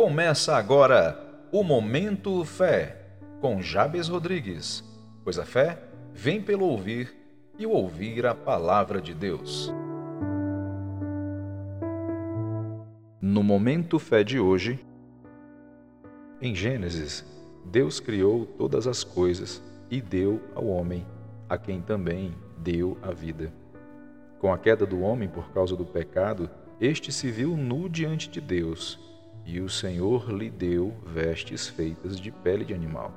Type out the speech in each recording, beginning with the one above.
Começa agora o Momento Fé, com Jabes Rodrigues, pois a fé vem pelo ouvir e o ouvir a palavra de Deus. No Momento Fé de hoje, em Gênesis, Deus criou todas as coisas e deu ao homem, a quem também deu a vida. Com a queda do homem por causa do pecado, este se viu nu diante de Deus e o Senhor lhe deu vestes feitas de pele de animal,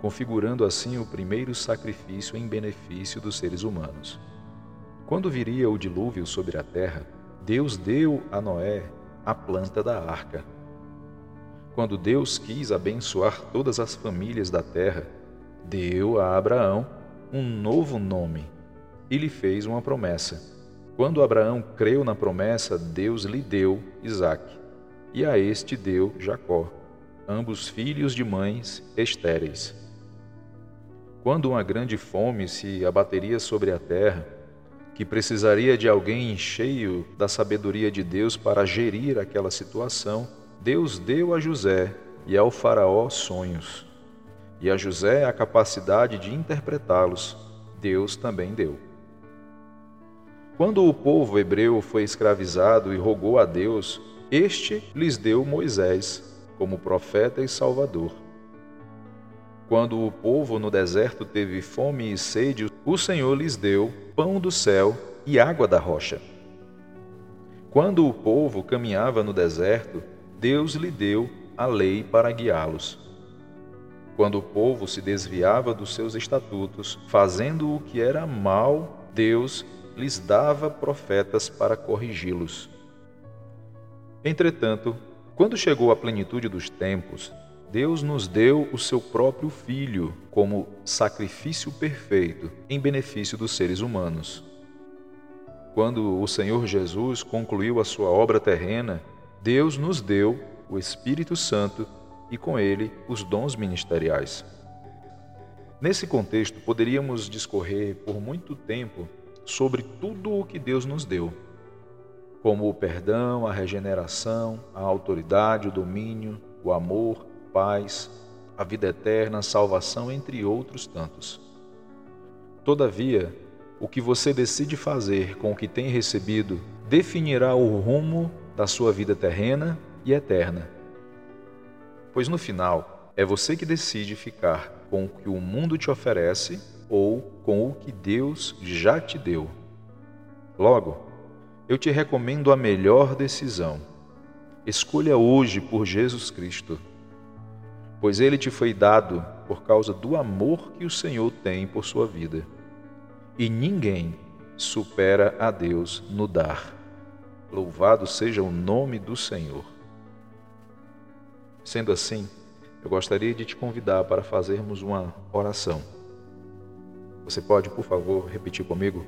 configurando assim o primeiro sacrifício em benefício dos seres humanos. Quando viria o dilúvio sobre a terra, Deus deu a Noé a planta da arca. Quando Deus quis abençoar todas as famílias da terra, deu a Abraão um novo nome e lhe fez uma promessa. Quando Abraão creu na promessa, Deus lhe deu Isaque e a este deu Jacó, ambos filhos de mães estéreis. Quando uma grande fome se abateria sobre a terra, que precisaria de alguém cheio da sabedoria de Deus para gerir aquela situação, Deus deu a José e ao Faraó sonhos, e a José a capacidade de interpretá-los. Deus também deu. Quando o povo hebreu foi escravizado e rogou a Deus este lhes deu Moisés como profeta e salvador. Quando o povo no deserto teve fome e sede, o Senhor lhes deu pão do céu e água da rocha. Quando o povo caminhava no deserto, Deus lhe deu a lei para guiá-los. Quando o povo se desviava dos seus estatutos, fazendo o que era mal, Deus lhes dava profetas para corrigi-los. Entretanto, quando chegou a plenitude dos tempos, Deus nos deu o seu próprio Filho como sacrifício perfeito em benefício dos seres humanos. Quando o Senhor Jesus concluiu a sua obra terrena, Deus nos deu o Espírito Santo e com ele os dons ministeriais. Nesse contexto, poderíamos discorrer por muito tempo sobre tudo o que Deus nos deu como o perdão, a regeneração, a autoridade, o domínio, o amor, paz, a vida eterna, a salvação, entre outros tantos. Todavia, o que você decide fazer com o que tem recebido definirá o rumo da sua vida terrena e eterna. Pois no final, é você que decide ficar com o que o mundo te oferece ou com o que Deus já te deu. Logo, eu te recomendo a melhor decisão. Escolha hoje por Jesus Cristo, pois ele te foi dado por causa do amor que o Senhor tem por sua vida. E ninguém supera a Deus no dar. Louvado seja o nome do Senhor. Sendo assim, eu gostaria de te convidar para fazermos uma oração. Você pode, por favor, repetir comigo?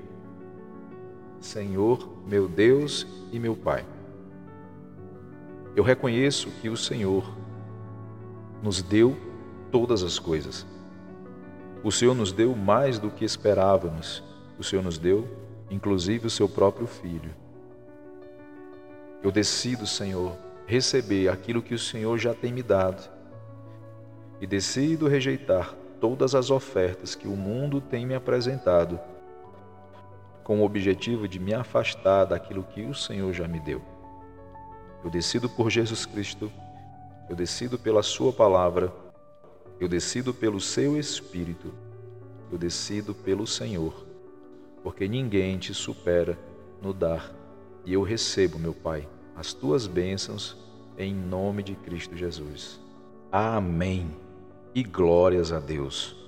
Senhor, meu Deus e meu Pai. Eu reconheço que o Senhor nos deu todas as coisas. O Senhor nos deu mais do que esperávamos. O Senhor nos deu, inclusive, o seu próprio Filho. Eu decido, Senhor, receber aquilo que o Senhor já tem me dado e decido rejeitar todas as ofertas que o mundo tem me apresentado com o objetivo de me afastar daquilo que o Senhor já me deu. Eu decido por Jesus Cristo, eu decido pela Sua palavra, eu decido pelo Seu Espírito, eu decido pelo Senhor, porque ninguém te supera no dar, e eu recebo, meu Pai, as tuas bênçãos em nome de Cristo Jesus. Amém. E glórias a Deus.